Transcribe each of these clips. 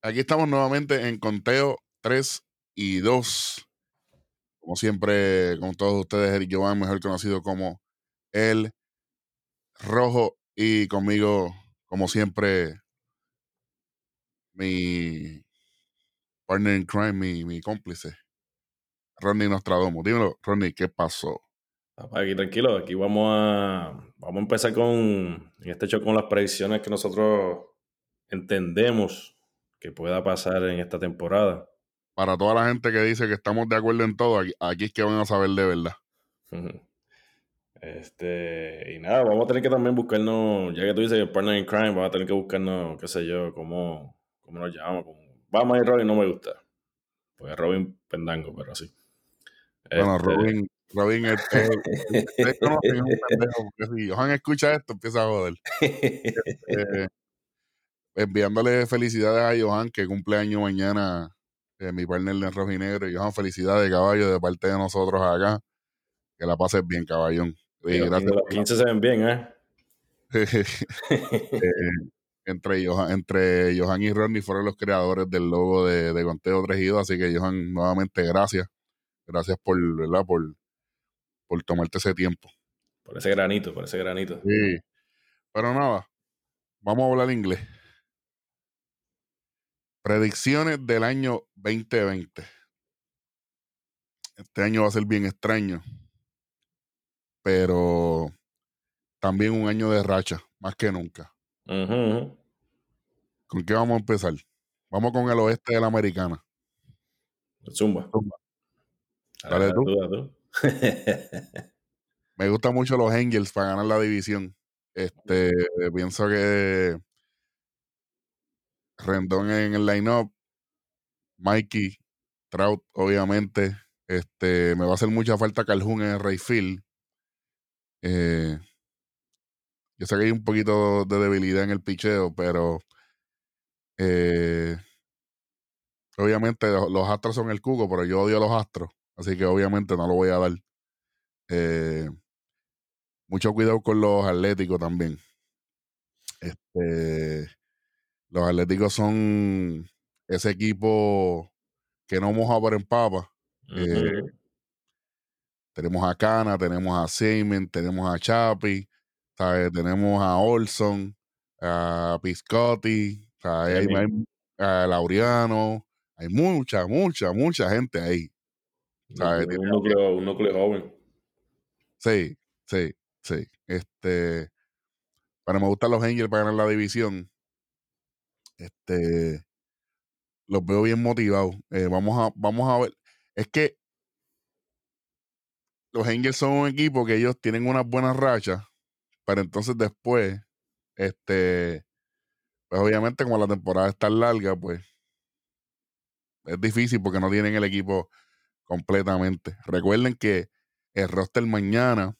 Aquí estamos nuevamente en conteo 3 y 2. Como siempre, con todos ustedes, Eric Jovan, mejor conocido como el Rojo. Y conmigo, como siempre, mi partner in crime, mi, mi cómplice, Ronnie Nostradamus. Dímelo, Ronnie, ¿qué pasó? Aquí tranquilo, aquí vamos a, vamos a empezar con, en este hecho, con las predicciones que nosotros entendemos que pueda pasar en esta temporada. Para toda la gente que dice que estamos de acuerdo en todo, aquí, aquí es que van a saber de verdad. Este, y nada, vamos a tener que también buscarnos, ya que tú dices que el partner in crime, vamos a tener que buscarnos, qué sé yo, cómo, cómo nos llamamos. Como, vamos a ir Robin, no me gusta. Pues Robin Pendango, pero así. Bueno, este... Robin, Robin, un pendejo, porque si Johan escucha esto, empieza a joder. Este, enviándole felicidades a Johan, que cumple año mañana, eh, mi partner de Rojinegro. Y Johan, felicidades, caballo, de parte de nosotros acá. Que la pases bien, caballón. Y gracias los 15 se ven bien, ¿eh? eh entre, Johan, entre Johan y Ronnie fueron los creadores del logo de, de Conteo 3 y 2, así que Johan, nuevamente gracias. Gracias por, ¿verdad? Por, por tomarte ese tiempo. Por ese granito, por ese granito. Sí. Pero nada, vamos a hablar inglés. Predicciones del año 2020. Este año va a ser bien extraño, pero también un año de racha, más que nunca. Uh -huh. ¿Con qué vamos a empezar? Vamos con el oeste de la americana. Zumba. Zumba. Dale tú. Me gustan mucho los Angels para ganar la división. Este, pienso que Rendón en el line-up, Mikey, Trout, obviamente. Este, me va a hacer mucha falta Calhoun en el Rayfield. Eh, yo sé que hay un poquito de debilidad en el picheo, pero eh, obviamente los astros son el cuco, pero yo odio a los astros, así que obviamente no lo voy a dar. Eh, mucho cuidado con los atléticos también. Este, los atléticos son ese equipo que no moja por empapa. Uh -huh. eh, tenemos a Cana, tenemos a Seaman, tenemos a Chapi, ¿sabes? tenemos a Olson, a Piscotti, ¿sabes? Hay, hay, a Laureano, hay mucha, mucha, mucha gente ahí. ¿sabes? Un, núcleo, un núcleo joven. Sí, sí, sí. Este, pero me gustan los Angels para ganar la división. Este, los veo bien motivados. Eh, vamos, a, vamos a ver. Es que los Angels son un equipo que ellos tienen unas buenas rachas, pero entonces después, este, pues obviamente como la temporada está larga, pues es difícil porque no tienen el equipo completamente. Recuerden que el roster mañana,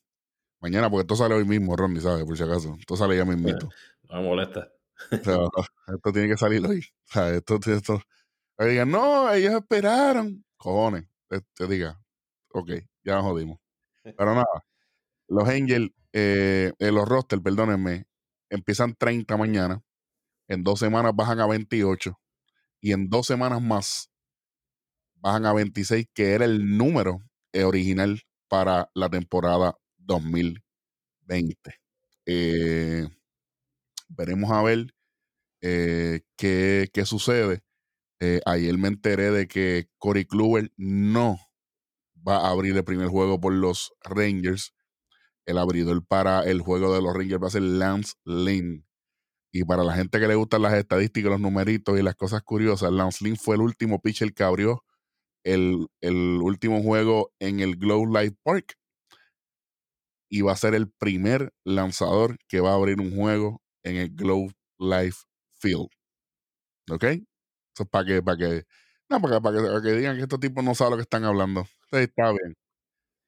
mañana, porque esto sale hoy mismo, Ronnie, ¿sabes? Por si acaso. Esto sale ya mismito. No me molesta. O sea, esto tiene que salir hoy. O sea, esto, esto. Digan, no, ellos esperaron. Cojones. Te, te, diga, ok, ya nos jodimos. Pero nada, los Angels, eh, eh, los roster, perdónenme, empiezan 30 mañana. En dos semanas bajan a 28. Y en dos semanas más bajan a 26, que era el número original para la temporada 2020. Eh, veremos a ver eh, qué, qué, sucede. Eh, ayer me enteré de que Corey Kluber no va a abrir el primer juego por los Rangers. El abridor para el juego de los Rangers va a ser Lance Lynn. Y para la gente que le gustan las estadísticas, los numeritos y las cosas curiosas, Lance Lynn fue el último pitcher que abrió el, el último juego en el Glow Light Park. Y va a ser el primer lanzador que va a abrir un juego en el Globe Life Field. ¿Ok? Eso es para que, para que, no, para que, para que, para que digan que estos tipos no saben lo que están hablando. Sí, está bien.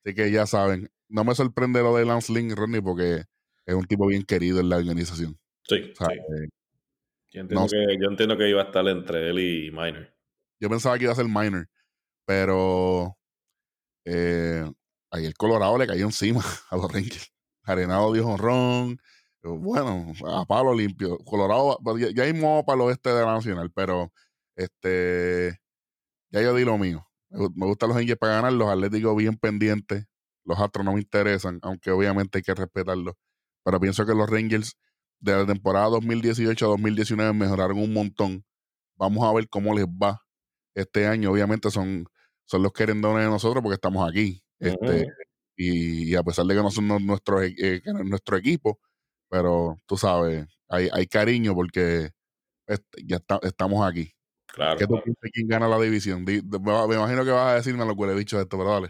Así que ya saben. No me sorprende lo de Lance Lynn, Ronnie, porque es un tipo bien querido en la organización. Sí, o sea, sí. Eh, yo, entiendo no, que, yo entiendo que iba a estar entre él y Minor. Yo pensaba que iba a ser Minor, pero eh, ahí el Colorado le cayó encima a los Rangers. Arenado dio honrón. Bueno, a palo limpio. Colorado, ya, ya mismo para el oeste de la Nacional, pero Este, ya yo di lo mío. Me gustan los Angels para ganar, los Atléticos bien pendientes. Los Astros no me interesan, aunque obviamente hay que respetarlos. Pero pienso que los Rangers de la temporada 2018 a 2019 mejoraron un montón. Vamos a ver cómo les va este año. Obviamente son, son los querendones de nosotros porque estamos aquí. Este, y, a pesar de que no son nuestros, eh, nuestro equipo, pero tú sabes, hay, hay cariño porque ya estamos aquí. Claro. ¿Qué tú piensas quién gana la división? me, imagino que vas a decirme lo que le he dicho esto, pero dale.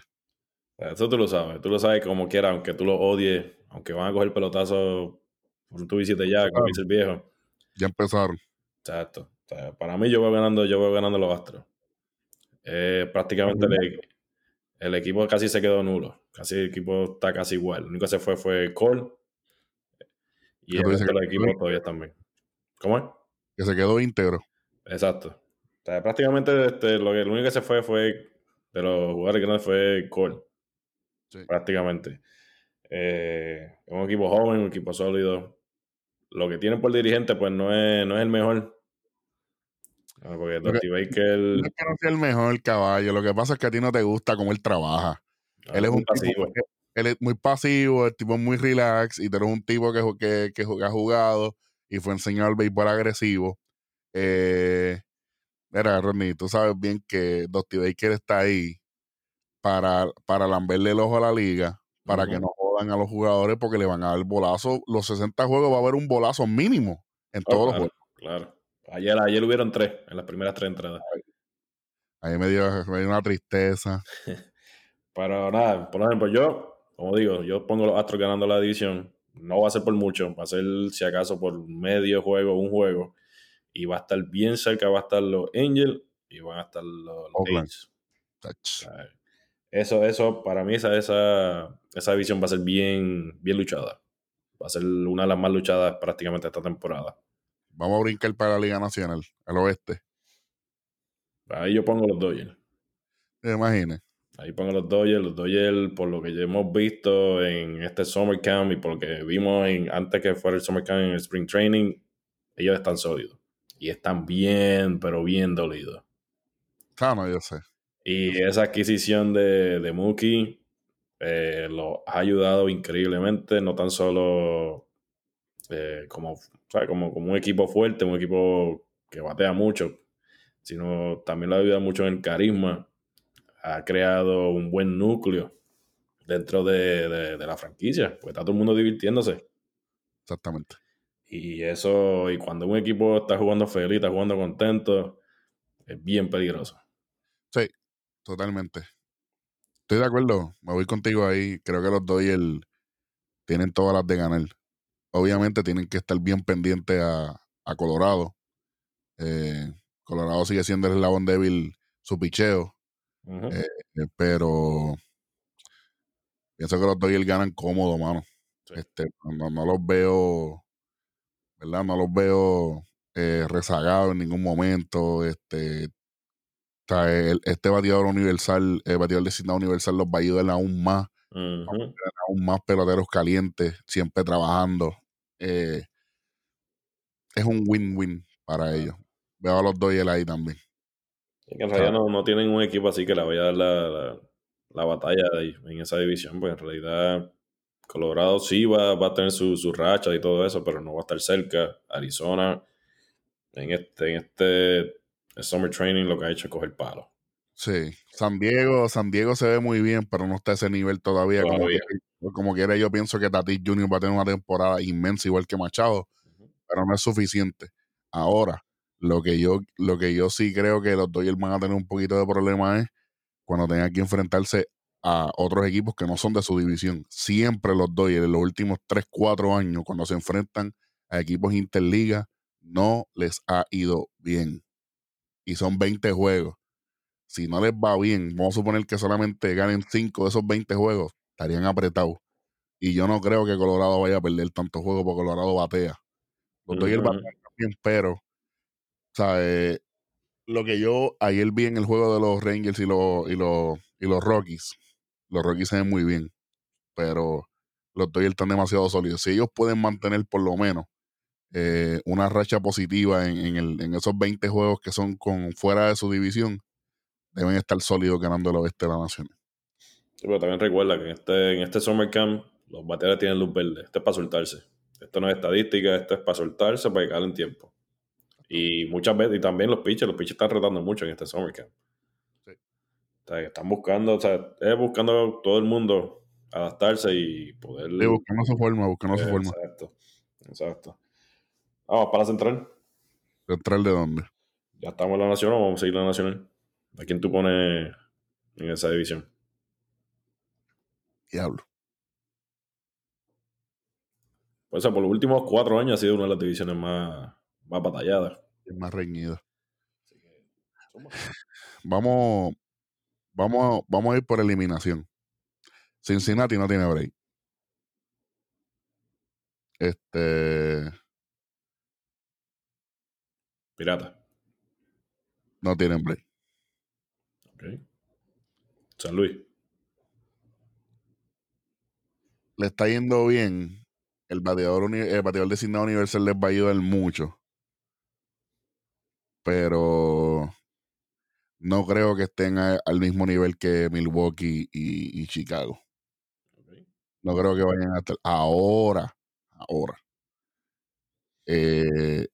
Eso tú lo sabes, tú lo sabes como quiera, aunque tú lo odies, aunque van a coger pelotazo por tu visita ya, como dice el viejo. Ya empezaron. Exacto. para mí yo voy ganando, yo voy ganando los Astros. Eh, prácticamente el, equipo casi se quedó nulo. Casi el equipo está casi igual. Lo único que se fue fue Cole. Y el resto del equipo todavía también. ¿Cómo es? Que se quedó íntegro. Exacto. prácticamente este, lo, que, único que se fue fue de los jugadores grandes fue Cole. Prácticamente. Eh, un equipo joven, un equipo sólido. Lo que tienen por dirigente, pues no es, no es el mejor. Ah, porque Dusty Baker. No es que no sea el mejor caballo. Lo que pasa es que a ti no te gusta cómo él trabaja. Ah, él es un pasivo. Tipo, él es muy pasivo, el tipo muy relax. Y tú eres un tipo que, que, que, ha jugado y fue enseñado al béisbol agresivo. Eh, mira, Ronnie, tú sabes bien que Dusty Baker está ahí para, para lamberle el ojo a la liga, para que no jodan a los jugadores porque le van a dar bolazo. Los 60 juegos va a haber un bolazo mínimo en oh, todos los juegos. Claro. Ayer, ayer hubieron tres, en las primeras tres entradas. Ahí me dio, me dio una tristeza. Pero nada, por ejemplo, yo, como digo, yo pongo los Astros ganando la división. No va a ser por mucho, va a ser si acaso por medio juego, un juego. Y va a estar bien cerca, va a estar los Angels y van a estar los, los eso, eso, para mí esa, esa, esa división va a ser bien, bien luchada. Va a ser una de las más luchadas prácticamente esta temporada. Vamos a brincar para la Liga Nacional, al oeste. Ahí yo pongo los Dodgers. ¿Te imaginas? Ahí pongo los Dodgers. Los Dodgers, por lo que ya hemos visto en este Summer Camp y por lo que vimos en, antes que fuera el Summer Camp en el Spring Training, ellos están sólidos. Y están bien, pero bien dolidos. Ah, no, yo sé. Y esa adquisición de, de Mookie eh, lo ha ayudado increíblemente, no tan solo eh, como, como, como un equipo fuerte, un equipo que batea mucho, sino también lo ha ayudado mucho en carisma. Ha creado un buen núcleo dentro de, de, la franquicia, pues está todo el mundo divirtiéndose. Exactamente. Y eso, y cuando un equipo está jugando feliz, está jugando contento, es bien peligroso. Sí, totalmente. Estoy de acuerdo, me voy contigo ahí. Creo que los Dodgers tienen todas las de ganar. Obviamente tienen que estar bien pendientes a, Colorado. Eh, Colorado sigue siendo el eslabón débil su picheo. Eh, eh, pero pienso que los Dodgers ganan cómodo, mano. Este, no, no, los veo, ¿verdad? No los veo rezagados en ningún momento. Este, este bateador universal, el bateador designado universal los va a ayudar aún más. Aún más peloteros calientes, siempre trabajando. Eh, es un win-win para ellos. Veo a los Dodgers ahí también. En realidad no, tienen un equipo así que le vaya a dar la, la, batalla ahí, en esa división, pues en realidad Colorado sí va, va a tener su, su, racha y todo eso, pero no va a estar cerca. Arizona, en este, en este Summer Training lo que ha hecho es coger palo. Sí, San Diego, San Diego se ve muy bien, pero no está a ese nivel todavía. Como, quiera, yo pienso que Tatis Jr. va a tener una temporada inmensa, igual que Machado, pero no es suficiente. Ahora, lo que yo, lo que yo sí creo que los Dodgers van a tener un poquito de problema es cuando tengan que enfrentarse a otros equipos que no son de su división. Siempre los Dodgers en los últimos 3, 4 años, cuando se enfrentan a equipos interliga, no les ha ido bien y son 20 juegos. Si no les va bien, vamos a suponer que solamente ganen 5 de esos 20 juegos, estarían apretados. Y yo no creo que Colorado vaya a perder tantos juegos porque Colorado batea. Los doy el también, pero, ¿sabes? Lo que yo ayer vi en el juego de los Rangers y los, y los, y los Rockies, los Rockies se ven muy bien, pero los Dodgers están demasiado sólidos. Si ellos pueden mantener por lo menos eh, una racha positiva en, en, esos 20 juegos que son con fuera de su división, deben estar sólidos ganando el oeste de la nación. Pero también recuerda que en este, en este Summer Camp los bateadores tienen luz verde. Esto es para soltarse. Esto no es estadística, esto es para soltarse, para llegar en tiempo. Y muchas veces, y también los pitchers, los pitchers están retando mucho en este Summer Camp. Sí. O sea, están buscando, o sea, es buscando todo el mundo adaptarse y poder. Sí, buscando su forma, buscando su forma. Exacto, exacto. Vamos para la central. ¿Central de dónde? Ya estamos en la nacional, vamos a seguir la nacional. ¿A quién tú pones en esa división? Diablo. Pues por los últimos cuatro años ha sido una de las divisiones más, más batalladas. Es más reñida. Vamos, vamos, vamos a ir por eliminación. Cincinnati no tiene break. Este. Pirata. No tienen break. Ok. San Luis. Le está yendo bien. El bateador, el bateador designado universal les va a ayudar mucho. Pero no creo que estén al mismo nivel que Milwaukee y, Chicago. No creo que vayan a estar. Ahora, ahora. Eh,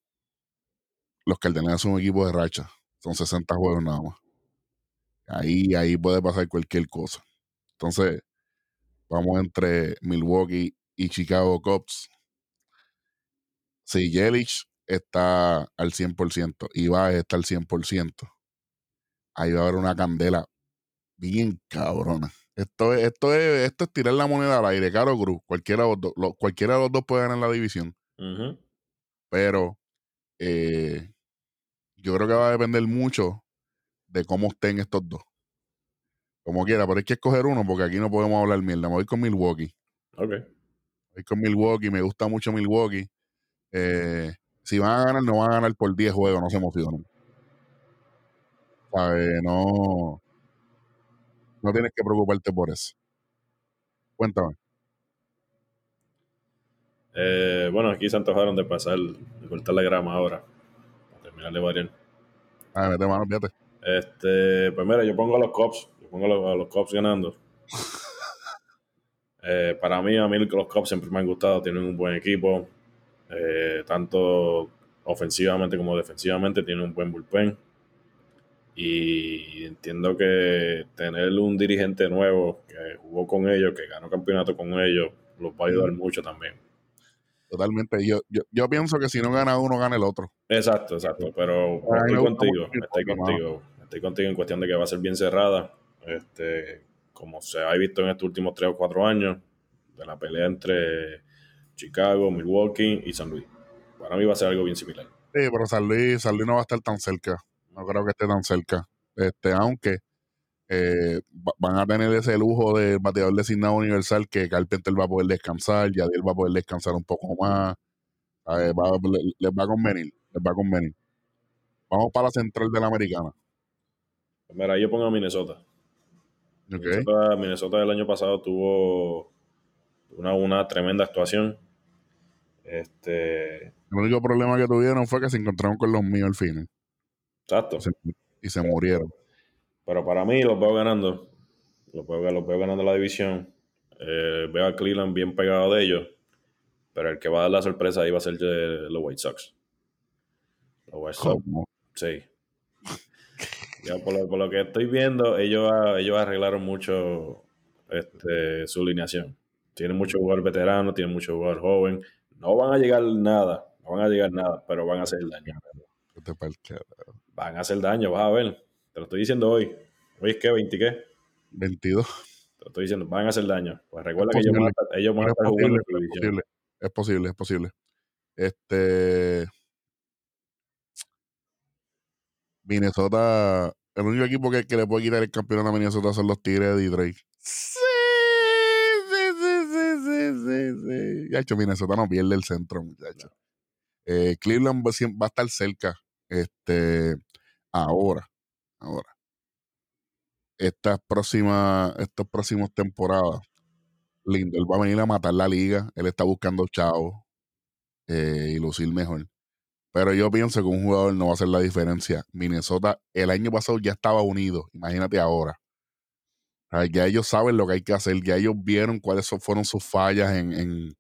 los Cardenales son un equipo de racha. Son 60 juegos nada más. Ahí, ahí puede pasar cualquier cosa. Entonces, vamos entre Milwaukee y Chicago Cubs. Si Yelich está al 100% y va a estar al 100%, ahí va a haber una candela bien cabrona. Esto es, esto es, esto es tirar la moneda al aire, Caro Cruz. Cualquiera de los dos, cualquiera de los dos puede ganar la división. Pero eh, yo creo que va a depender mucho de cómo estén estos dos. Como quiera, pero hay que escoger uno porque aquí no podemos hablar mierda. Me voy con Milwaukee. Ok. Voy con Milwaukee, me gusta mucho Milwaukee. Eh, si van a ganar, no van a ganar por 10 juegos, no se emocionen. No, no tienes que preocuparte por eso. Cuéntame. Eh, bueno, aquí se antojaron de pasar, de cortar la grama ahora terminar de variar. Ah, mete mano, fíjate. Este, pues mira, yo pongo a los Cops, yo pongo a los, Cops ganando. Eh, para mí, a mí los Cops siempre me han gustado, tienen un buen equipo, eh, tanto ofensivamente como defensivamente, tienen un buen bullpen. Y entiendo que tener un dirigente nuevo que jugó con ellos, que ganó campeonato con ellos, los va a ayudar mucho también. Totalmente. Yo, yo, yo, pienso que si no gana uno, gana el otro. Exacto, exacto. Pero estoy contigo, estoy contigo. Estoy contigo en cuestión de que va a ser bien cerrada. Este, como se ha visto en estos últimos tres o cuatro años, de la pelea entre Chicago, Milwaukee y San Luis. Para mí va a ser algo bien similar. Sí, pero San Luis, San Luis no va a estar tan cerca. No creo que esté tan cerca. Este, aunque eh, van a tener ese lujo de bateador designado universal que Carpenter va a poder descansar, Yadiel va a poder descansar un poco más. les va a convenir, les va a convenir. Vamos para la central de la americana. Mira, yo pongo a Minnesota. Minnesota, Minnesota del año pasado tuvo una, una tremenda actuación. Este, el único problema que tuvieron fue que se encontraron con los míos al final. Exacto. y se murieron. Pero para mí los veo ganando. Los veo, los veo ganando la división. Eh, veo a Cleveland bien pegado de ellos. Pero el que va a dar la sorpresa ahí va a ser los White Sox. Los White Sox. Sí. ya por lo, que estoy viendo, ellos, ellos arreglaron mucho este, su alineación. Tienen mucho jugador veterano, tienen mucho jugador joven. No van a llegar nada, no van a llegar nada, pero van a hacer daño. Van a hacer daño, vas a ver. Te lo estoy diciendo hoy. ¿Hoy es qué? ¿20 qué? 22. Te lo estoy diciendo, van a hacer daño. Pues recuerda que ellos van, a, ellos van a estar jugando es posible, es posible, es posible. Este. Minnesota. El único equipo que, que, le puede quitar el campeonato a Minnesota son los Tigres de sí, sí, sí, sí, sí, sí. Ya hecho, Minnesota no pierde el centro, muchachos. Eh, Cleveland va, a estar cerca. Este, ahora ahora. Estas próximas, estas próximas temporadas, Lindor va a venir a matar la liga. Él está buscando chavo. eh, y lucir mejor. Pero yo pienso que un jugador no va a hacer la diferencia. Minnesota el año pasado ya estaba unido, imagínate ahora. Ya ellos saben lo que hay que hacer, ya ellos vieron cuáles fueron sus fallas en, en,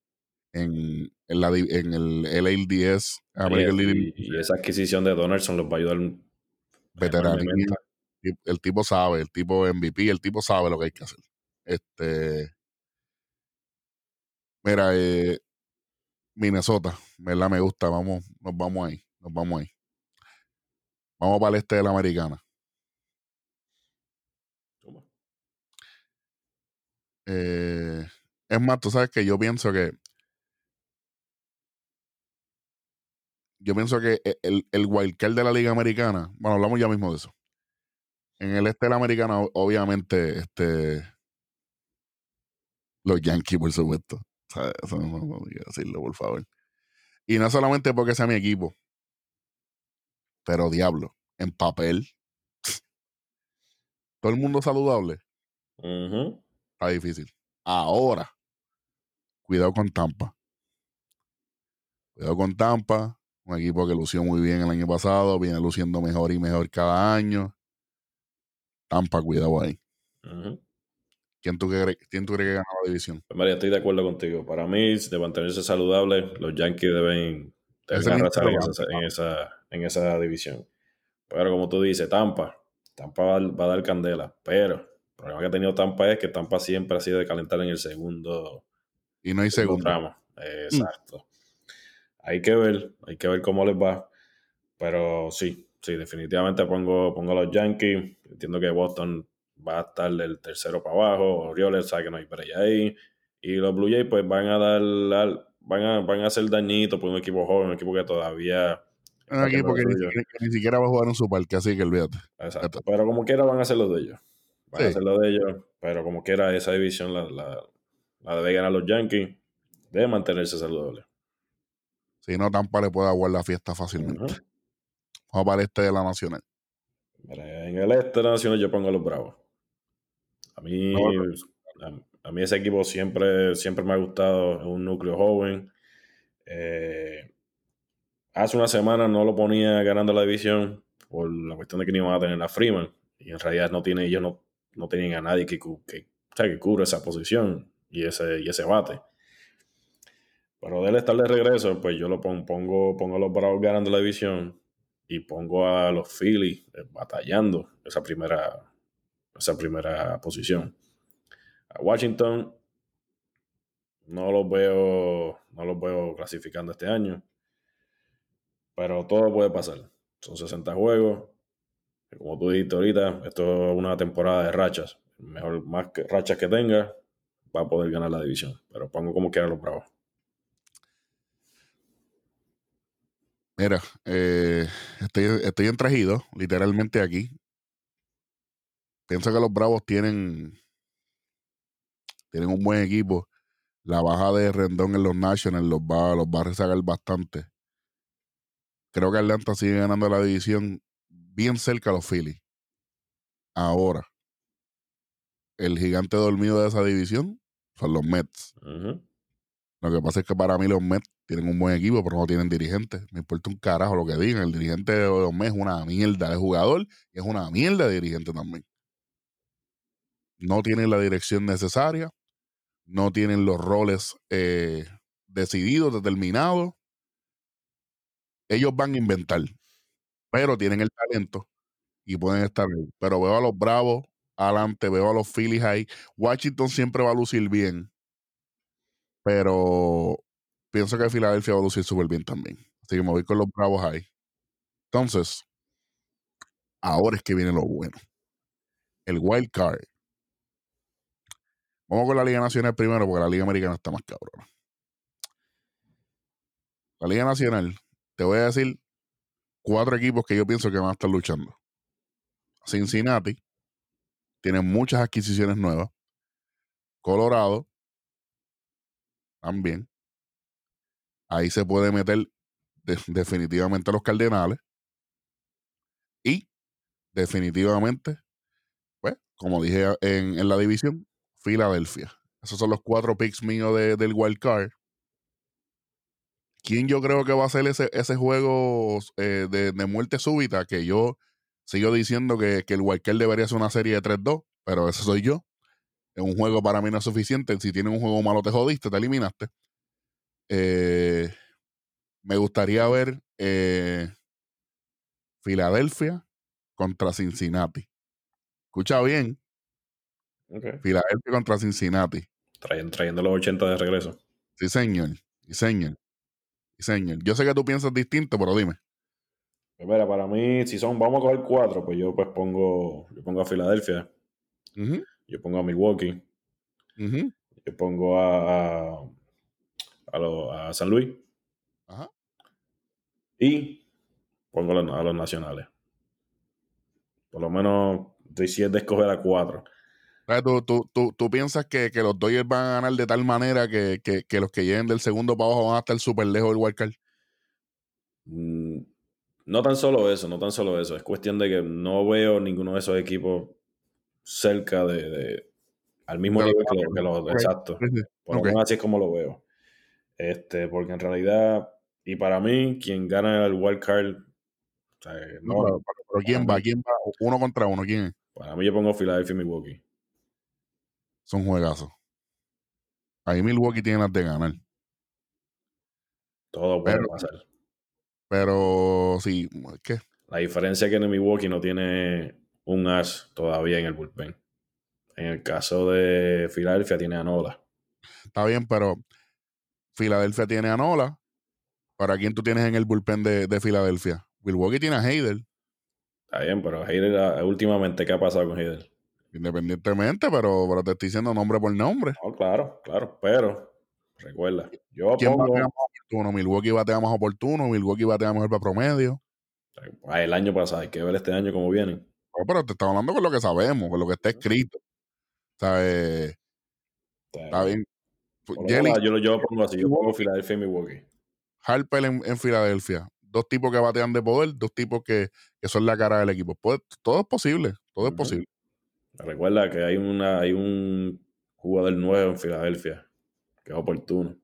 en, la, en el LLDS. Y, y, esa adquisición de Donaldson los va a ayudar veteranía. El tipo sabe, el tipo MVP, el tipo sabe lo que hay que hacer. Este. Mira, eh, Minnesota, ¿verdad? Me gusta. Vamos, nos vamos ahí. Nos vamos ahí. Vamos para el este de la americana. Eh, es más, tú sabes que yo pienso que. Yo pienso que e, el, el wildcard de la Liga Americana. Bueno, hablamos ya mismo de eso. En el este de la Americana, obviamente, este. Los Yankees, por supuesto. Eso no, no, decirlo, por favor. Y no solamente porque sea mi equipo, pero diablo, en papel. Todo el mundo saludable. Está difícil. Ahora, cuidado con Tampa. Cuidado con Tampa. Un equipo que lució muy bien el año pasado, viene luciendo mejor y mejor cada año. Tampa, cuidado ahí. ¿Quién tú, crees, ¿Quién tú crees que gana la división? Pues María, estoy de acuerdo contigo. Para mí, de mantenerse saludable, los Yankees deben, deben en esa, en, esa, división. Pero como tú dices, Tampa, Tampa va, a dar candela. Pero problema que ha tenido Tampa es que Tampa siempre ha sido de calentar en el segundo. Y no hay segundo. Tramo. Exacto. Hay que ver, hay que ver cómo les va. Pero sí, sí, definitivamente pongo, pongo a los Yankees. Entiendo que Boston va a estar del tercero para abajo, Orioles sabe que no hay para allá ahí, y los Blue Jays pues van a dar, van a, van a hacer dañito por un equipo joven, un equipo que todavía... Un equipo que ni, siquiera va a jugar en su parque, así que olvídate. Exacto, pero como quiera van a hacer lo de ellos. Van a hacer lo de ellos, pero como quiera esa división la, la, la debe ganar los Yankees, debe mantenerse saludable. Si no, Tampa le puede aguardar la fiesta fácilmente. Vamos para el este de la Nacional. En el este de la Nacional yo pongo a los Bravos. A mí, a, mí ese equipo siempre, siempre me ha gustado, es un núcleo joven. Eh, hace una semana no lo ponía ganando la división por la cuestión de que no iban a tener a Freeman. Y en realidad no tiene, ellos no, no tienen a nadie que, que, que cubra esa posición y ese, y ese bate. Pero de él estar de regreso, pues yo lo pongo, pongo, pongo a los Bravos ganando la división y pongo a los Phillies eh, batallando esa primera, esa primera posición. A Washington no los veo, no los veo clasificando este año, pero todo puede pasar. Son 60 juegos. Como tú dijiste ahorita, esto es una temporada de rachas. Mejor más que rachas que tenga, va a poder ganar la división. Pero pongo como quieran los bravos. Mira, eh, estoy, estoy entregido, literalmente aquí. Pienso que los Bravos tienen, tienen un buen equipo. La baja de Rendón en los Nationals los va, los va a rezagar bastante. Creo que Atlanta sigue ganando la división bien cerca a los Phillies. Ahora, el gigante dormido de esa división son los Mets. Lo que pasa es que para mí los Mets tienen un buen equipo, pero no tienen dirigentes. Me importa un carajo lo que digan. El dirigente de los Mets es una mierda de jugador y es una mierda de dirigente también no tienen la dirección necesaria, no tienen los roles eh, decididos, determinados. Ellos van a inventar, pero tienen el talento y pueden estar ahí. Pero veo a los Bravos adelante, veo a los Phillies ahí. Washington siempre va a lucir bien, pero pienso que Filadelfia va a lucir súper bien también. Así que me voy con los Bravos ahí. Entonces, ahora es que viene lo bueno. El wild card. Vamos con la Liga Nacional primero, porque la Liga Americana está más cabrona. La Liga Nacional, te voy a decir cuatro equipos que yo pienso que van a estar luchando. Cincinnati tiene muchas adquisiciones nuevas. Colorado también. Ahí se puede meter definitivamente los Cardenales. Y definitivamente, pues, como dije en, en la división, Filadelfia. Esos son los cuatro picks míos del wild card. ¿Quién yo creo que va a ser ese, ese juego eh, de, de, muerte súbita? Que yo sigo diciendo que, que el Walker debería ser una serie de 3-2, pero ese soy yo. Es un juego para mí no es suficiente. Si tienes un juego malo, te jodiste, te eliminaste. Eh, me gustaría ver eh, Filadelfia contra Cincinnati. Escucha bien. Okay. Filadelfia contra Cincinnati. Trayendo, trayendo los 80 de regreso. Sí, señor. Sí, señor. Señor. Yo sé que tú piensas distinto, pero dime. Pues mira, para mí, si son, vamos a coger cuatro, pues yo pues pongo, yo pongo a Filadelfia. Uh -huh. Yo pongo a Milwaukee. Uh -huh. Yo pongo a, a, lo, a San Luis. Ajá. Y pongo a los, a los, nacionales. Por lo menos estoy de escoger a cuatro. ¿Tú, tú, tú, tú piensas que, que, los Dodgers van a ganar de tal manera que, que, que, los que lleguen del segundo para abajo van a estar súper lejos del wildcard? Mm, no tan solo eso, no tan solo eso. Es cuestión de que no veo ninguno de esos equipos cerca de, de al mismo nivel que los, que los- ok. exacto. Por lo menos así es como lo veo. Este, porque en realidad, y para mí, quien gana el wild card, o sea, No, no, pero, ¿quién va? ¿Quién va? Uno contra uno. ¿Quién para mí yo pongo Philadelphia y Milwaukee. Son juegazos. Ahí Milwaukee tiene las de ganar. Todo puede Pero- pasar. Pero sí, ¿qué? La diferencia es que en Milwaukee no tiene un as todavía en el bullpen. En el caso de Filadelfia tiene a Nola. Está bien, pero Filadelfia tiene a Nola. ¿Para quién tú tienes en el bullpen de, de Filadelfia? Milwaukee tiene a Heider, Está bien, pero Heider, ah, últimamente, ¿qué ha pasado con Heider? Independientemente, pero, pero te estoy diciendo nombre por nombre. No, claro, claro, pero recuerda, yo ¿Quién pongo batea más oportuno? Milwaukee batea más oportuno, Milwaukee batea mejor para promedio. ah, el año pasado, hay que ver este año cómo vienen. Oh, pero te estamos hablando con lo que sabemos, con lo que está escrito. O sea, eh, está bien. Jelly, yo, lo- yo lo pongo así, yo pongo Filadelfia y Milwaukee. Harper en, en Filadelfia. Dos tipos que batean de poder, dos tipos que, que son la cara del equipo. Puede- todo es posible, todo es posible. Recuerda que hay, una, hay un jugador nuevo en Filadelfia, que es oportuno,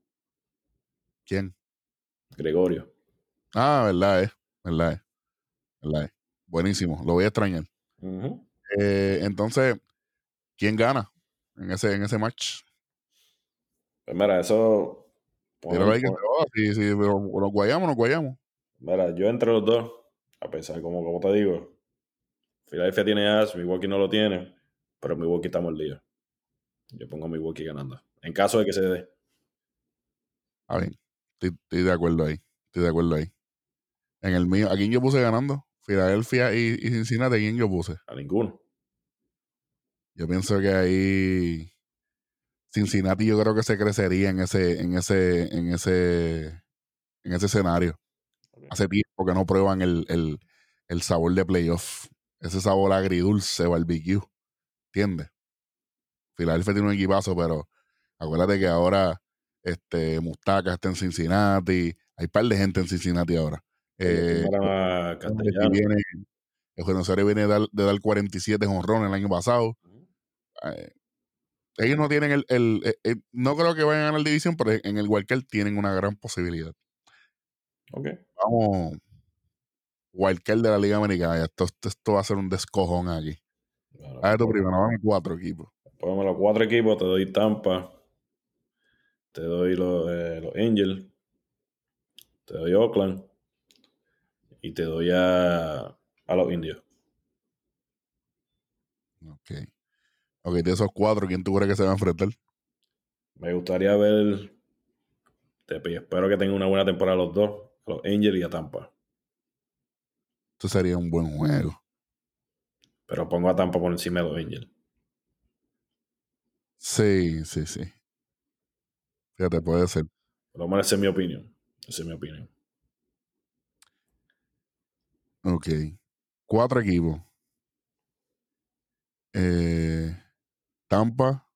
¿Quién? Gregorio. Ah, verdad es, verdad es, verdad. Buenísimo, lo voy a extrañar. Eh, entonces, ¿quién gana en ese, en ese match? Pues mira, eso... Tíralo ahí que nos guayamos, nos guayamos. Mira, yo entre los dos, a pesar, como, como te digo, Filadelfia tiene as, Milwaukee no lo tiene, pero Milwaukee está mordido. Yo pongo a Milwaukee ganando. En caso de que se dé, Ah, bien. Estoy, estoy de acuerdo ahí. Estoy de acuerdo ahí. En el mío, ¿a quién yo puse ganando? Filadelfia y, y Cincinnati, ¿a quién yo puse? a ninguno. Yo pienso que ahí Cincinnati yo creo que se crecería en ese, en ese, en ese, en ese escenario. Hace tiempo que no prueban el, el, el sabor de playoff. Ese sabor agridulce, barbecue. ¿Entiendes? Filadelfia tiene un equipazo, pero acuérdate que ahora este Mustaca está en Cincinnati. Hay un par de gente en Cincinnati ahora. Eh, Castellano. viene, el Juan Osorio viene de dar, de dar 47 jonrones el año pasado. Eh, ellos no tienen el, el, el- el- no creo que vayan a ganar división, pero en el wildcard tienen una gran posibilidad. Ok. Vamos, wildcard de la Liga Americana. Esto, esto va a ser un descojón aquí. Bueno, A ver, tu primero, vamos cuatro equipos. Póngame los cuatro equipos, te doy Tampa, te doy los, eh, los Angels, te doy Oakland y te doy a, a los Indios. Ok. Ok, de esos cuatro, ¿quién tú crees que se va a enfrentar? Me gustaría ver, espero que tengan una buena temporada los dos, a los Angels y a Tampa. Esto sería un buen juego. Pero pongo a Tampa por encima de los Angels. Sí, sí, sí. Fíjate, puede ser. Por lo menos esa es mi opinión. Esa es mi opinión. Ok. Cuatro equipos. Eh, Tampa.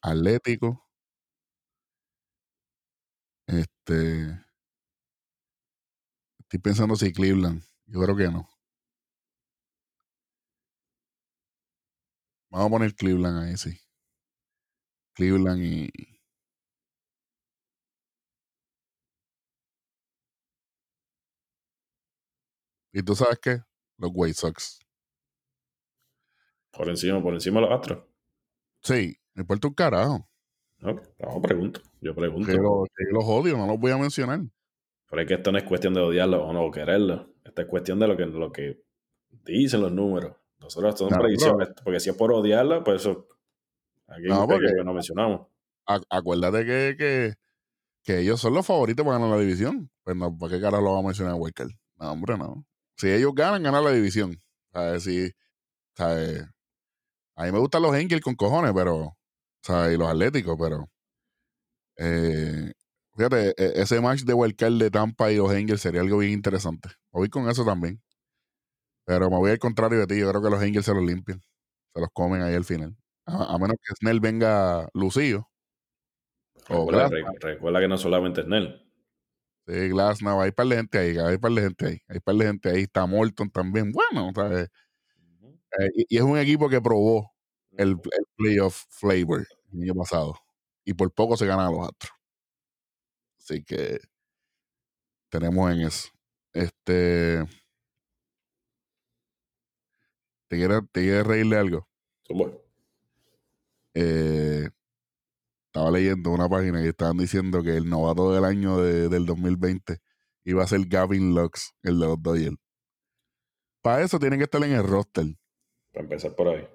Atlético. Este. Estoy pensando si Cleveland. Yo creo que no. Vamos a poner Cleveland ahí, sí. Cleveland y. ¿Y tú sabes qué? Los White Sox. Por encima, por encima de los Astros. Sí, me importa un carajo. No, no pregunto. Yo pregunto. Pero que los odio, no los voy a mencionar. Pero es que esto no es cuestión de odiarlo o no quererlo. Esta es cuestión de lo que, lo que dicen los números. Nosotros son No, predicciones. Porque si es por odiarla, pues eso. Aquí No, porque- que no mencionamos. Acuérdate que, que, que ellos son los favoritos para ganar la división. Pues no, ¿para qué carajo lo vamos a mencionar a Wildcard? No, hombre, no. Si ellos ganan, ganan la división. ¿Sabes? Si, ¿sabes? A mí me gustan los Angels con cojones, pero. ¿sabes? Y los Atléticos, pero. eh, fíjate, e- ese match de Wildcard de Tampa y los Angels sería algo bien interesante. Voy con eso también. Pero me voy al contrario de ti. Yo creo que los Angels se los limpian. Se los comen ahí al final. A, a menos que Snell venga lucido. Recuerda, Glasnow. re- recuerda que no solamente es Nel. Sí, Glasnow. Hay par de gente ahí. Hay par de gente ahí. Hay par de gente ahí. Está Morton también. Bueno, ¿sabes? Eh, y, y es un equipo que probó el, el playoff flavor el año pasado. Y por poco se ganan a los Astros. Así que tenemos en eso. Este. ¿Te quieres, te reírle algo? Zumba. Eh, estaba leyendo una página y estaban diciendo que el novato del año de- del 2020 iba a ser Gavin Lux, el de los Dodgers. Para eso tienen que estar en el roster, Para empezar por ahí.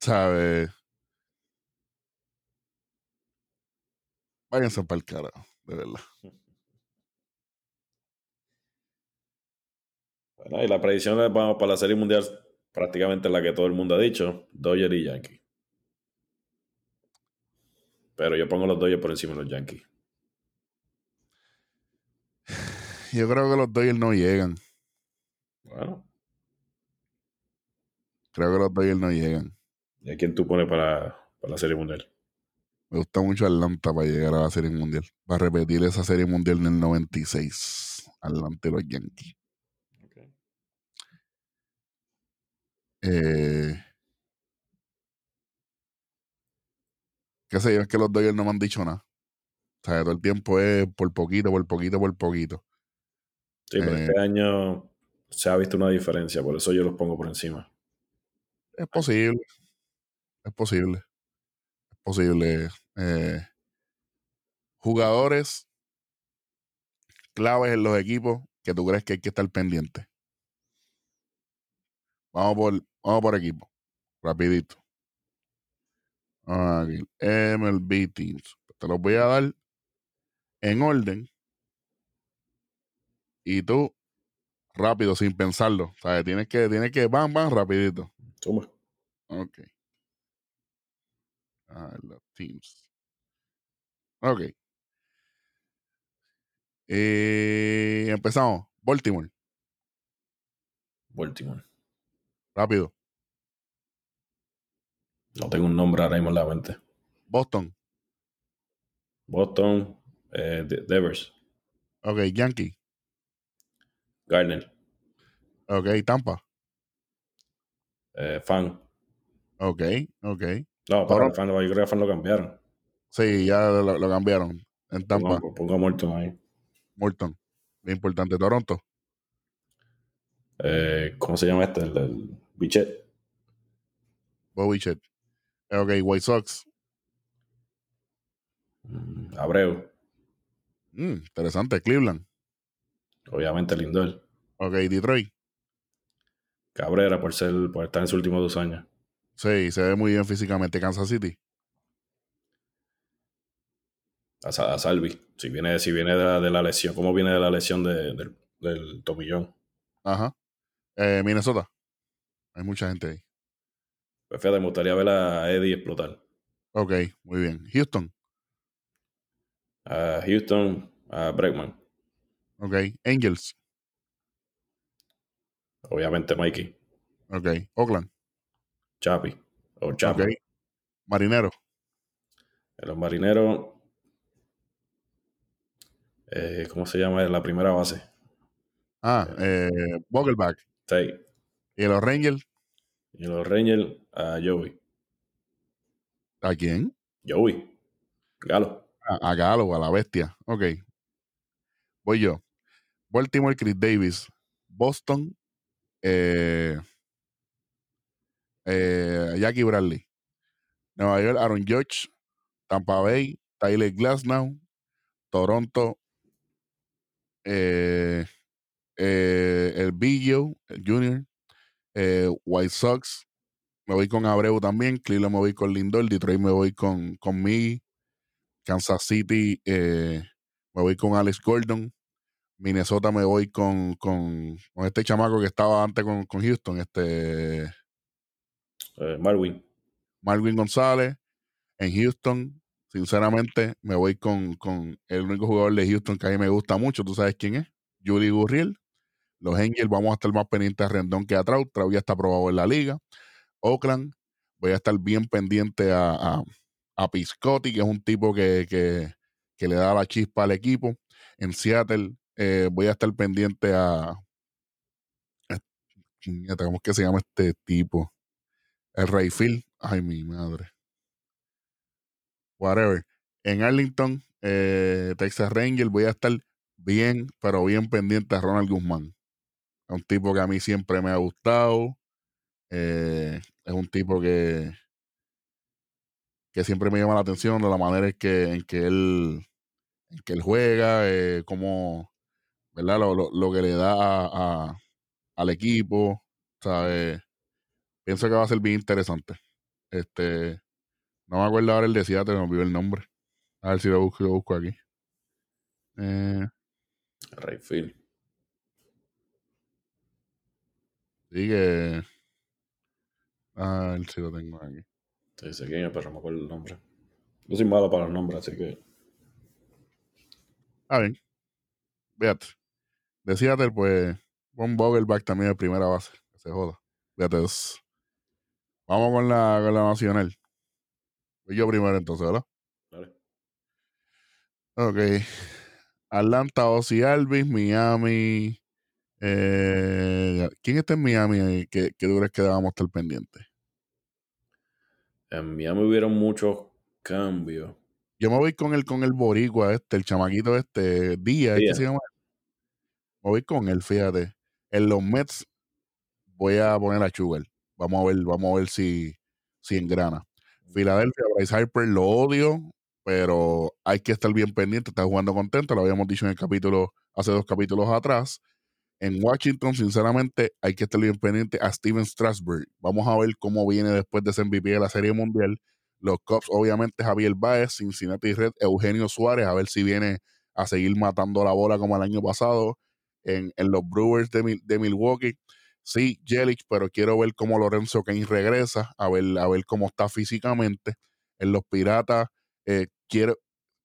¿sabes? Váyanse para el carajo, de verdad. Bueno, y la predicción de- vamos, para la Serie Mundial prácticamente la que todo el mundo ha dicho, Dodgers y Yankees. Pero yo pongo los Dodgers por encima de los Yankees. Yo creo que los Dodgers no llegan. Bueno, Creo que los Dodgers no llegan. ¿y a quién tú pones para, para la Serie Mundial? Me gusta mucho Atlanta para llegar a la Serie Mundial. Para repetir esa Serie Mundial en el 96. Atlanta y los Yankees. Eh, qué sé yo, es que los Dodgers no me han dicho nada. O sea, todo el tiempo es por poquito, por poquito, por poquito. Sí, pero Eh. este año se ha visto una diferencia, por eso yo los pongo por encima. Es posible. Es posible. Es posible. Eh, jugadores claves en los equipos que tú crees que hay que estar pendiente. Vamos por, vamos por equipo. Rapidito. Aquí, MLB Teams. Te los voy a dar en orden. Y tú, rápido, sin pensarlo. ¿Sabes? Tienes que, tienes que, van, van, rapidito. Suma. Ok. Ah, los teams. Ok. Eh, empezamos. Baltimore. Baltimore. Rápido. No tengo un nombre ahora mismo en la mente. Boston. Boston, eh, De- Devers, Ok. Yankee. Gardner, Ok. Tampa. eh, Fan. Ok. Ok. No, para Toronto. el Fan, yo creo que a Fan lo cambiaron. Sí, ya lo, lo cambiaron. En Tampa. Pongo, pongo a Morton ahí. Morton. Bien importante. Toronto. Eh, ¿Cómo se llama este? El, el Bichet. Bobby Chet. Ok. White Sox. Mm, Abreu. Mm, interesante. Cleveland. Obviamente Lindor. Ok. Detroit. Cabrera por ser por estar en sus últimos dos años. Sí, se ve muy bien físicamente. Kansas City. A, Sa- a Salvi. Si viene, si viene de, la, de la lesión. ¿Cómo viene de la lesión de- del, del tomillón? Ajá. Eh, Minnesota. Hay mucha gente ahí. Pues fíjate, me gustaría ver a Eddie explotar. Ok, muy bien. Houston. A Houston, a Bregman. Ok. Angels. Obviamente Mikey. Ok. Oakland. Chapi. O Chapi. Marinero. En los marineros. eh, ¿Cómo se llama? La primera base. Ah, eh, Vogelback. Sí. Y los Rangers. Y los Rangers, a Joey. ¿A quién? Joey. Galo. A, a Galo, a la bestia. Ok. Voy yo. Baltimore, Chris Davis. Boston, eh, eh, Jackie Bradley. Nueva York, Aaron Judge. Tampa Bay, Tyler Glasnow. Toronto, eh, eh, el Billo, el Junior. Eh, White Sox, me voy con Abreu también. Cleveland me voy con Lindor. Detroit me voy con, con Miggy. Kansas City me voy con Alex Gordon. Minnesota me voy con, con, con este chamaco que estaba antes con, con Houston, este Eh, Marwin. Marvin González. En Houston, sinceramente, me voy con, con el único jugador de Houston que a mí me gusta mucho. ¿Tú sabes quién es? Judy Gurriel. Los Angels vamos a estar más pendientes a Rendón que a Trout. Trout ya está aprobado en la liga. Oakland, voy a estar bien pendiente a, a, a Piscotti, que es un tipo que, que, que le da la chispa al equipo. En Seattle, eh, voy a estar pendiente a. ¿Cómo que se llama este tipo? El Rayfield. Ay, mi madre. Whatever. En Arlington, eh, Texas Ranger, voy a estar bien, pero bien pendiente a Ronald Guzmán. Es un tipo que a mí siempre me ha gustado. Eh, es un tipo que, que siempre me llama la atención de la manera en que, en que él en que él juega, eh, como, ¿verdad? Lo, lo, lo que le da a, a- al equipo, ¿sabes? Pienso que va a ser bien interesante. Este, no me acuerdo ahora el de Seattle, me olvidó el nombre. A ver si lo busco, lo busco aquí. Eh, Rayfield. sí que... A ver si lo tengo aquí. Te dice quién es, pero no me acuerdo el nombre. Yo soy malo para los nombres, así que. Ah, bien. Fíjate. De Seattle, pues, Von Vogelback también de primera base. Que se joda. Fíjate. es- Vamos con la, con la nacional. Voy yo primero entonces, ¿verdad? Dale. Ok. Atlanta, Ozzy Alvis, Miami. Eh, ¿Quién está en Miami que tú crees que debamos estar pendientes? En Miami hubieron muchos cambios. Yo me voy con el, con el boricua este, el chamaquito este, Díaz, ¿es que Díaz. se llama? Me voy con él, fíjate. En los Mets voy a poner a Sugar. Vamos a ver, vamos a ver si, si engrana. Filadelfia, Bryce Harper lo odio, pero hay que estar bien pendiente. Está jugando contento, lo habíamos dicho en el capítulo, hace dos capítulos atrás. En Washington, sinceramente, hay que estar bien pendiente a Steven Strasburg. Vamos a ver cómo viene después de ese MVP de la Serie Mundial. Los Cubs, obviamente, Javier Baez, Cincinnati Red, Eugenio Suárez, a ver si viene a seguir matando la bola como el año pasado. En, en los Brewers de, Mil- de Milwaukee, sí, Yelich, pero quiero ver cómo Lorenzo Kane regresa, a ver, a ver cómo está físicamente. En los Piratas, eh, quiero,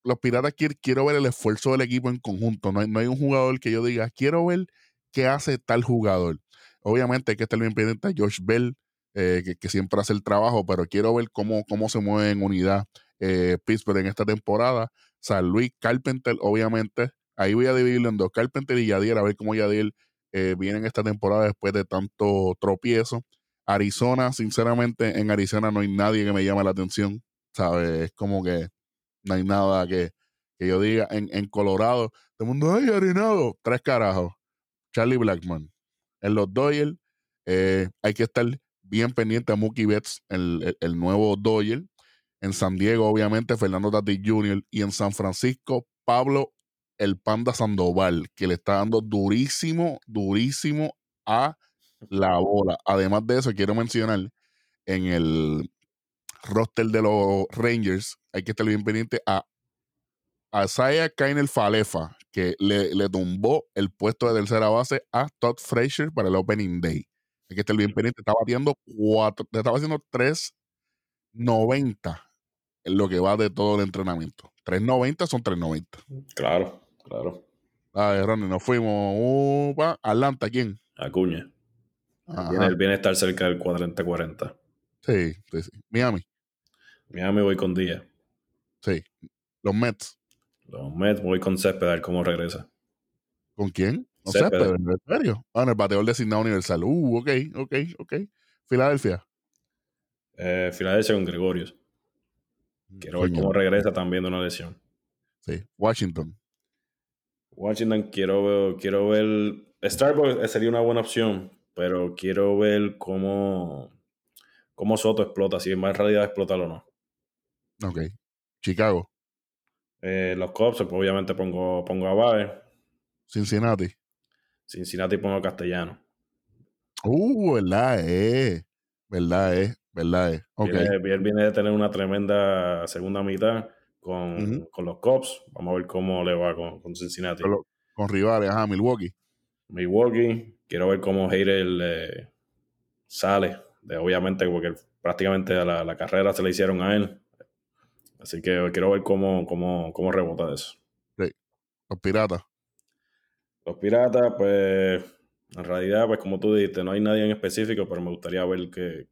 los Piratas quiero, quiero ver el esfuerzo del equipo en conjunto. No hay, no hay un jugador que yo diga, quiero ver qué hace tal jugador. Obviamente hay que estar bien pendiente a Josh Bell, eh, que, siempre hace el trabajo, pero quiero ver cómo, cómo se mueve en unidad eh, Pittsburgh en esta temporada. San Luis, Carpenter, obviamente. Ahí voy a dividirlo en dos, Carpenter y Yadier, a ver cómo Yadier eh, viene en esta temporada después de tanto tropiezo. Arizona, sinceramente, en Arizona no hay nadie que me llame la atención, ¿sabes? Es como que no hay nada que, que yo diga. En, en Colorado, todo el mundo, ay, Arenado, tres carajos. Charlie Blackman. En los Dodgers, eh, hay que estar bien pendiente a Mookie Betts, el, el- nuevo Dodger. En San Diego, obviamente, Fernando Tatis Jr. Y en San Francisco, Pablo el Panda Sandoval, que le está dando durísimo, durísimo a la bola. Además de eso, quiero mencionar en el roster de los Rangers, hay que estar bien pendiente a Isaiah Kainer Falefa, que le, le tumbó el puesto de tercera base a Todd Frazier para el Opening Day. Hay que estar bien pendiente. Está batiendo cuatro, estaba haciendo 3.90 en lo que va de todo el entrenamiento. 3.90 son 3.90. Claro, claro. Ay, Ronnie, nos fuimos. Upa, Atlanta, ¿quién? Acuña. Viene, el bienestar cerca del 40-40. Sí, sí, sí. Miami, Miami voy con Díaz. sí. Los Mets. Los Mets voy con Césped a ver cómo regresa. ¿Con quién? No Céspedes. en serio. Ah, en el bateador designado universal. Uh, ok, ok, ok. Filadelfia. Eh, Filadelfia con Gregorius. Quiero ver cómo regresa también de una lesión. Sí, Washington. Washington, quiero, quiero ver. Starbucks sería una buena opción, pero quiero ver cómo, cómo Soto explota, si en más realidad explotar o no. Ok. Chicago. Eh, los Cubs, pues, obviamente pongo, pongo a Bae. Cincinnati. Cincinnati pongo Castellano. Uh, verdad, eh. Verdad, eh. Verdad, eh. Okay. Viene, viene de tener una tremenda segunda mitad con, con, los Cubs. Vamos a ver cómo le va con, con Cincinnati. Con, rivales, ajá, Milwaukee. Milwaukee. Quiero ver cómo Hayter eh, sale. De, obviamente, porque prácticamente la, la, carrera se la hicieron a él. Así que quiero ver cómo, cómo, cómo rebota eso. Sí. Los piratas. Los piratas, pues, en realidad, pues como tú dijiste, no hay nadie en específico, pero me gustaría ver que,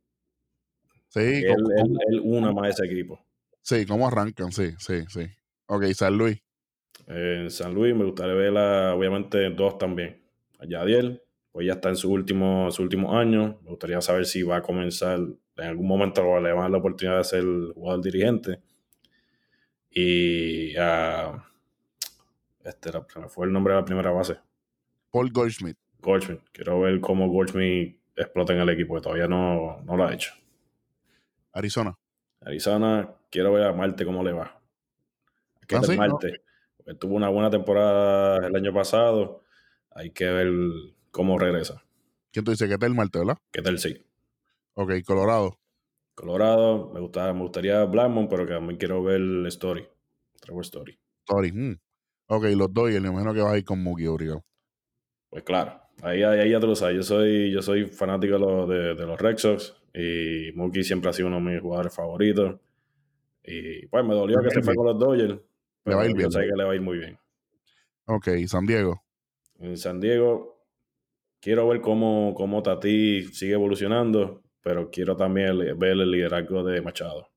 sí, que él, él, él, una más ese equipo. Sí, cómo arrancan, sí, sí, sí. Ok, San Luis. En San Luis me gustaría ver, obviamente, dos también. A Yadiel, pues ya está en su último, su último año. Me gustaría saber si va a comenzar, en algún momento le va a dar la oportunidad de ser jugador dirigente. Y a. este era, me fue el nombre de la primera base. Paul Goldschmidt. Goldschmidt. Quiero ver cómo Goldschmidt explota en el equipo, que todavía no, no lo ha hecho. Arizona. Arizona, quiero ver a Marte cómo le va. Hay que ¿Ah, sí? Marte. Tuvo una buena temporada el año pasado. Hay que ver cómo regresa. ¿Quién tú dices? ¿Qué tal Marte, verdad? ¿Qué tal sí? Ok, Colorado. Colorado, me, gusta, me gustaría Blackmon, pero que también quiero ver Story. Trevor Story. Story, mm. Ok, los dos y el menos que va a ir con Mookie, obligado. Pues claro, ahí, ahí, ya te lo sabes. Yo soy, yo soy fanático de los, de, de los Red Sox y Mookie siempre ha sido uno de mis jugadores favoritos. Y pues me dolió que se fue con los Dodgers. Pero va a ir bien. Yo sé que le va a ir muy bien. Ok, San Diego. En San Diego, quiero ver cómo, cómo Tati sigue evolucionando, pero quiero también ver el liderazgo de Machado.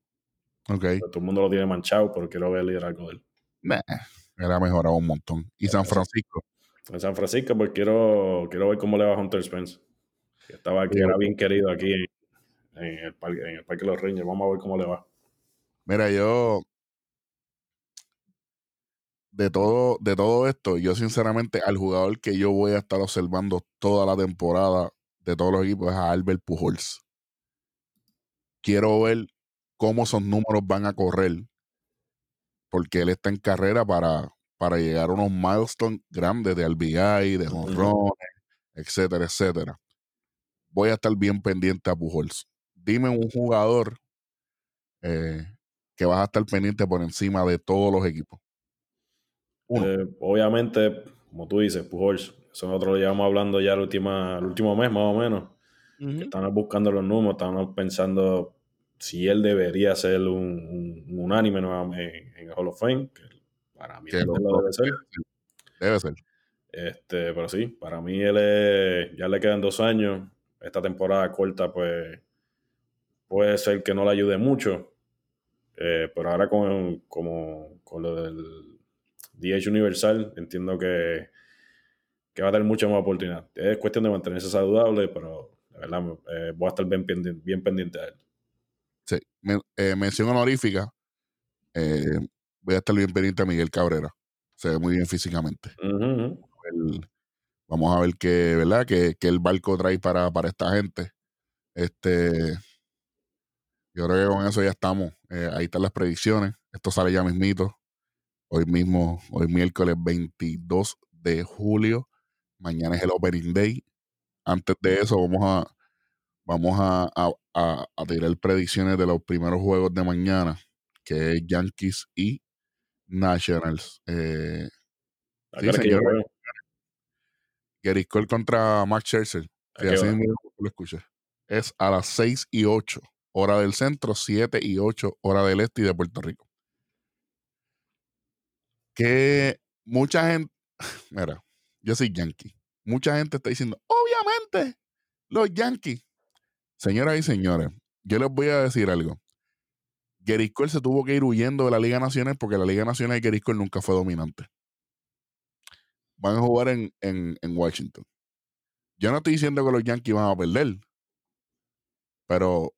Ok. Todo el mundo lo tiene manchado, pero quiero ver el liderazgo de él. Nah, era mejorado un montón. ¿Y San Francisco? En San Francisco, pues quiero, quiero ver cómo le va a Hunter Spence. Que estaba aquí, era bien querido aquí en el parque, en el parque de los Rangers. Vamos a ver cómo le va. Mira, yo de todo, de todo esto, yo sinceramente al jugador que yo voy a estar observando toda la temporada de todos los equipos es a Albert Pujols. Quiero ver cómo esos números van a correr, porque él está en carrera para, para llegar a unos milestones grandes de RBI, de honrones, etcétera, etcétera. Voy a estar bien pendiente a Pujols. Dime un jugador eh, que vas a estar pendiente por encima de todos los equipos. Eh, obviamente, como tú dices, Pujols, eso nosotros lo llevamos hablando ya el, última, el último mes más o menos. estamos buscando los números, estamos pensando si él debería ser un, un, unánime en, en, el Hall of Fame, que para mí lo, lo debe ser. Debe ser. Este, pero sí, para mí él es, ya le quedan dos años. Esta temporada corta, pues puede ser que no le ayude mucho. Eh, pero ahora con, como, con lo del DH Universal, entiendo que, que va a tener mucha más oportunidad. Es cuestión de mantenerse saludable, pero la verdad eh, voy a estar bien pendiente, bien pendiente de él. Sí, eh, mención honorífica. voy a estar bien pendiente a Miguel Cabrera. Se ve muy bien físicamente. vamos a ver qué, ¿verdad? Que, el barco trae para, para esta gente. Este, yo creo que con eso ya estamos. Eh, ahí están las predicciones. Esto sale ya mismito. Hoy mismo, hoy miércoles 22 de julio. Mañana es el Opening Day. Antes de eso, vamos a vamos a, a, tirar predicciones de los primeros juegos de mañana, que es Yankees y Nationals. Eh, sí, señor. Gary Cole contra Max Scherzer. Si así lo escuché. Es a las 6 y 8 hora del centro, 7 y 8 hora del este y de Puerto Rico. Que mucha gente, mira, yo soy yankee. Mucha gente está diciendo, obviamente, los yankees. Señoras y señores, yo les voy a decir algo. Gary se tuvo que ir huyendo de la Liga Nacional porque la Liga Nacional de Gary nunca fue dominante. Van a jugar en, en, en Washington. Yo no estoy diciendo que los Yankees van a perder, pero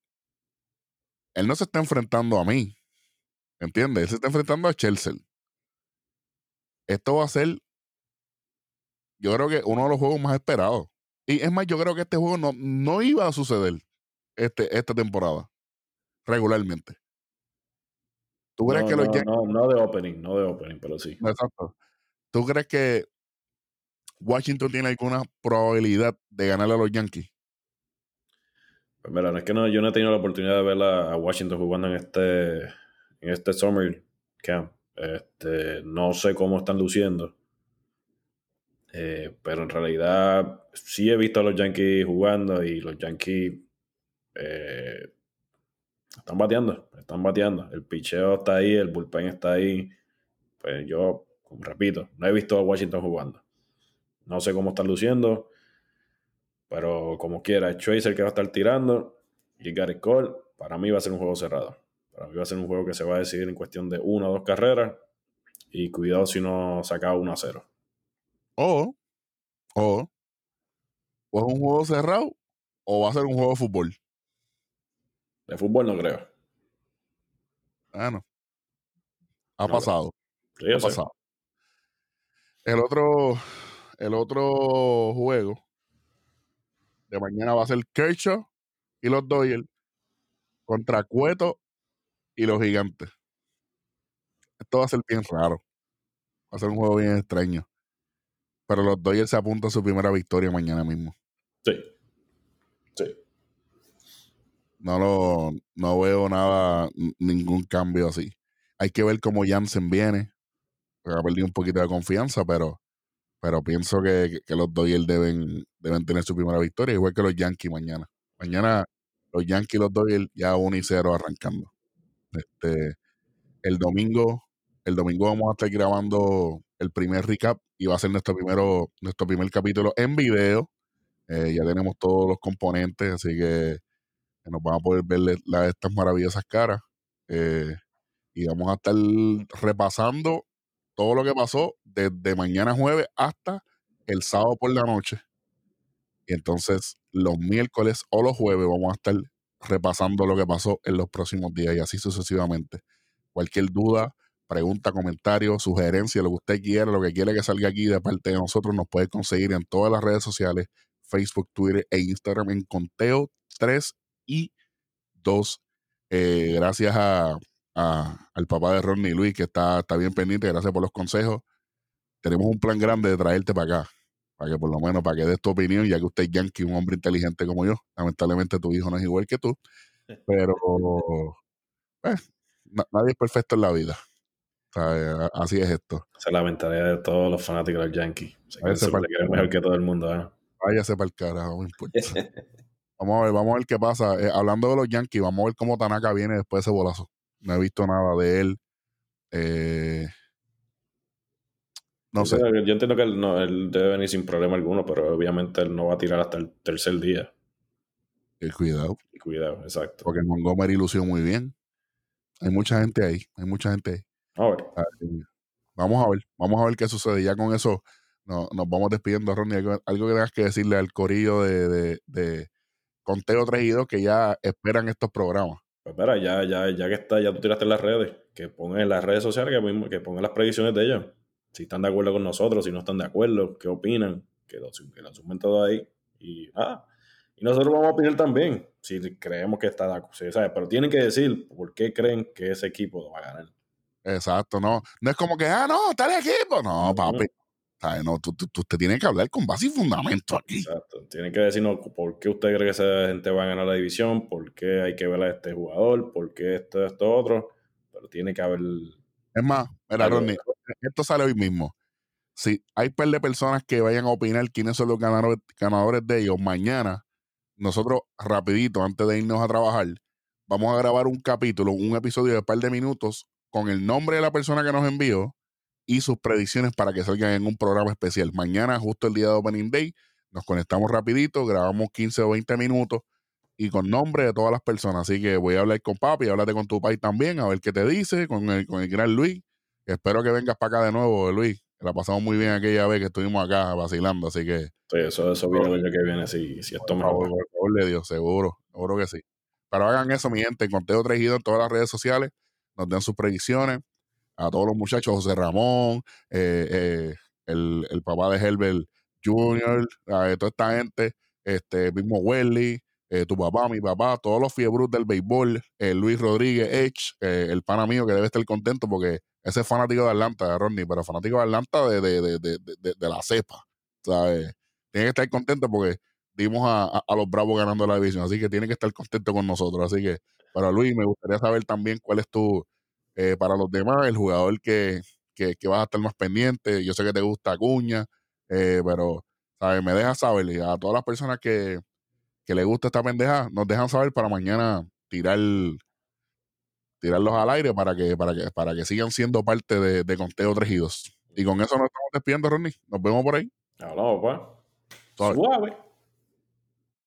él no se está enfrentando a mí. ¿Entiendes? Él se está enfrentando a Chelsea. Esto va a ser, yo creo que uno de los juegos más esperados. Y es más, yo creo que este juego no, no iba a suceder este, esta temporada, regularmente. ¿Tú crees que los no, no de opening, no de opening, pero sí. Exacto. ¿Tú crees que Washington tiene alguna probabilidad de ganarle a los Yankees? Pues mira, no es que no, yo no he tenido la oportunidad de ver a Washington jugando en este, en este Summer Camp. Este, no sé cómo están luciendo. Eh, pero en realidad sí he visto a los Yankees jugando y los Yankees eh, están bateando, están bateando. El picheo está ahí, el bullpen está ahí. Pues yo, repito, no he visto a Washington jugando. No sé cómo están luciendo, pero como quiera, es el que va a estar tirando y Gary Cole, para mí va a ser un juego cerrado. Para mí va a ser un juego que se va a decidir en cuestión de una o dos carreras y cuidado si no saca 1 a 0. O, o, o es un juego cerrado o va a ser un juego de fútbol. De fútbol no creo. Bueno. Ha pasado. ha pasado. El otro, el otro juego de mañana va a ser Kershaw y los Dodgers contra Cueto y los Gigantes. Esto va a ser bien raro. Va a ser un juego bien extraño. Pero los Dodgers se apuntan a su primera victoria mañana mismo. Sí. Sí no lo no veo nada, ningún cambio así. Hay que ver cómo Jansen viene. ha perdido un poquito de confianza, pero, pero pienso que, los Dodgers deben, deben tener su primera victoria, igual que los Yankees mañana. Mañana los Yankees y los Dodgers ya 1 y 0 arrancando. Este, el domingo, el domingo vamos a estar grabando el primer recap y va a ser nuestro primero, nuestro primer capítulo en video. Eh, ya tenemos todos los componentes, así que nos van a poder ver estas maravillosas caras. Eh, y vamos a estar repasando todo lo que pasó desde mañana jueves hasta el sábado por la noche. Y entonces los miércoles o los jueves vamos a estar repasando lo que pasó en los próximos días y así sucesivamente. Cualquier duda, pregunta, comentario, sugerencia, lo que usted quiera, lo que quiera que salga aquí de parte de nosotros, nos puede conseguir en todas las redes sociales, Facebook, Twitter e Instagram en Conteo 3 y dos, eh, gracias a, al papá de Ronnie Luis, que está, está bien pendiente, gracias por los consejos. Tenemos un plan grande de traerte para acá, para que por lo menos, para que des tu opinión, ya que usted es yankee, un hombre inteligente como yo. Lamentablemente tu hijo no es igual que tú, pero pues, nadie es perfecto en la vida. así es esto. Esa es la mentalidad de todos los fanáticos del Yankee. Se creen mejor que todo el mundo. ¿eh? Váyase para el carajo, no importa. Vamos a ver, vamos a ver qué pasa. Eh, hablando de los Yankees, vamos a ver cómo Tanaka viene después de ese bolazo. No he visto nada de él. Eh, no sé. Yo entiendo que él, no, él debe venir sin problema alguno, pero obviamente él no va a tirar hasta el tercer día. Y cuidado. Y cuidado, exacto. Porque Montgomery lució muy bien. Hay mucha gente ahí, hay mucha gente ahí. A ver. Vamos a ver, vamos a ver qué sucede. Ya con eso nos vamos despidiendo, Ronnie. Algo, que tengas que decirle al corillo de conteo 3 y 2 que ya esperan estos programas. Pues mira, ya, ya, ya que está, ya tú tiraste en las redes, que pongan en las redes sociales, que, que pongan las predicciones de ellos. Si están de acuerdo con nosotros, si no están de acuerdo, qué opinan, que lo, que sumen todo ahí. Y ah, y nosotros vamos a opinar también, si creemos que está de acuerdo. Pero tienen que decir por qué creen que ese equipo va a ganar. Exacto, no. No es como que, ah, no, está el equipo. No, papi. No, tú, tú, usted tiene que hablar con base y fundamento aquí. Exacto. Tiene que decirnos por qué usted cree que esa gente va a ganar la división, por qué hay que ver a este jugador, por qué esto, esto, otro. Pero tiene que haber. Es más, mira, Ronnie, esto sale hoy mismo. Si hay par de personas que vayan a opinar quiénes son los ganadores, ganadores de ellos, mañana, nosotros, rapidito, antes de irnos a trabajar, vamos a grabar un capítulo, un episodio de un par de minutos con el nombre de la persona que nos envió y sus predicciones para que salgan en un programa especial. Mañana, justo el día de Opening Day, nos conectamos rapidito, grabamos 15 o 20 minutos y con nombre de todas las personas. Así que voy a hablar con papi, háblate con tu país también, a ver qué te dice, con el, con el gran Luis. Espero que vengas para acá de nuevo, Luis. La pasamos muy bien aquella vez que estuvimos acá vacilando, así que... Sí, eso, eso viene el año que viene, si, si esto me Por favor de Dios, seguro, seguro que sí. Pero hagan eso, mi gente, Conteo 3 en todas las redes sociales. nos den sus predicciones. A todos los muchachos, José Ramón, eh, eh, el, el, papá de Herbert Jr., a toda esta gente, este mismo Welly, eh, tu papá, mi papá, todos los fiebros del béisbol, Luis Rodríguez, Edge, el pana mío que debe estar contento porque ese es fanático de Atlanta, Rodney, pero fanático de Atlanta de, de, de, de la cepa, ¿sabes? Tiene que estar contento porque dimos a, a, los Bravos ganando la división, así que tiene que estar contento con nosotros. Así que, para Luis, me gustaría saber también cuál es tu, eh, para los demás, el jugador que, que, que, vas a estar más pendiente. Yo sé que te gusta Acuña, eh, pero, ¿sabes? Me dejas saber. A todas las personas que, que le gusta esta pendeja, nos dejan saber para mañana tirar tirarlos al aire para que, para que, para que sigan siendo parte de, de Conteo 3 y 2. Y con eso nos estamos despidiendo, Ronnie. Nos vemos por ahí. Hablamos, pues. Suave.